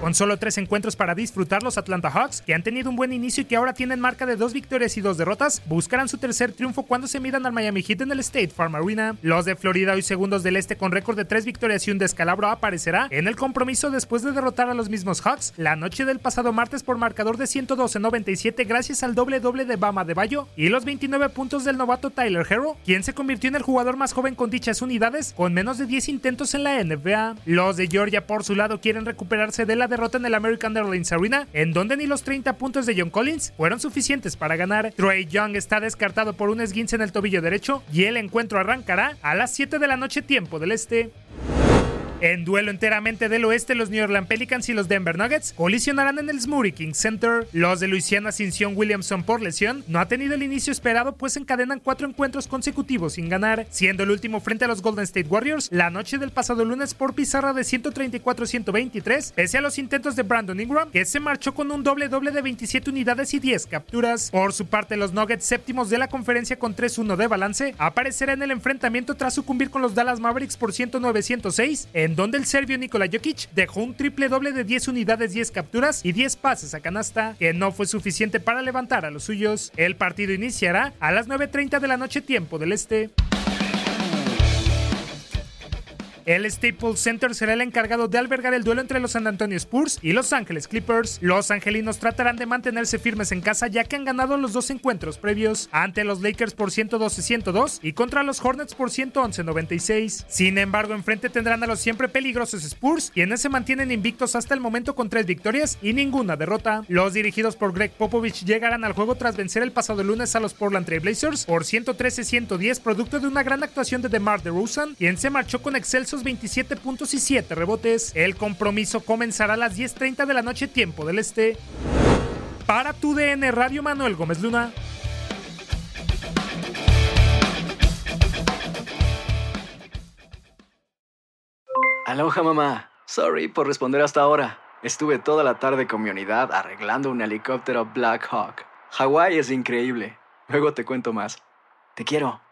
Con solo tres encuentros para disfrutar, los Atlanta Hawks, que han tenido un buen inicio y que ahora tienen marca de dos victorias y dos derrotas, buscarán su tercer triunfo cuando se midan al Miami Heat en el State Farm Arena. Los de Florida, hoy segundos del este con récord de tres victorias y un descalabro, aparecerá en el compromiso después de derrotar a los mismos Hawks la noche del pasado martes por marcador de 112-97 gracias al doble doble de Bama de Bayo y los 29 puntos del novato Tyler Hero, quien se convirtió en el jugador más joven con dichas unidades con menos de 10 intentos en la NBA. Los de Georgia por su lado quieren recuperarse de la derrota en el American Airlines Arena, en donde ni los 30 puntos de John Collins fueron suficientes para ganar. Trey Young está descartado por un esguince en el tobillo derecho y el encuentro arrancará a las 7 de la noche tiempo del este. En duelo enteramente del oeste, los New Orleans Pelicans y los Denver Nuggets colisionarán en el Smoothie King Center. Los de Luisiana sin Williamson por lesión no ha tenido el inicio esperado, pues encadenan cuatro encuentros consecutivos sin ganar, siendo el último frente a los Golden State Warriors la noche del pasado lunes por pizarra de 134-123, pese a los intentos de Brandon Ingram, que se marchó con un doble doble de 27 unidades y 10 capturas. Por su parte, los Nuggets séptimos de la conferencia con 3-1 de balance aparecerán en el enfrentamiento tras sucumbir con los Dallas Mavericks por 109-106 en donde el serbio Nikola Jokic dejó un triple doble de 10 unidades, 10 capturas y 10 pases a canasta, que no fue suficiente para levantar a los suyos. El partido iniciará a las 9.30 de la noche tiempo del este. El Staples Center será el encargado de albergar el duelo entre los San Antonio Spurs y Los Ángeles Clippers. Los angelinos tratarán de mantenerse firmes en casa ya que han ganado los dos encuentros previos ante los Lakers por 112-102 y contra los Hornets por 111-96. Sin embargo, enfrente tendrán a los siempre peligrosos Spurs, quienes se mantienen invictos hasta el momento con tres victorias y ninguna derrota. Los dirigidos por Greg Popovich llegarán al juego tras vencer el pasado lunes a los Portland Trail Blazers por 113-110, producto de una gran actuación de DeMar DeRozan, quien se marchó con excelsos 27 puntos y 7 rebotes. El compromiso comenzará a las 10.30 de la noche tiempo del este. Para tu DN Radio Manuel Gómez Luna. Aloha mamá. Sorry por responder hasta ahora. Estuve toda la tarde con mi unidad arreglando un helicóptero Black Hawk. Hawái es increíble. Luego te cuento más. Te quiero.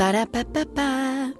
Ba-da-ba-ba-ba.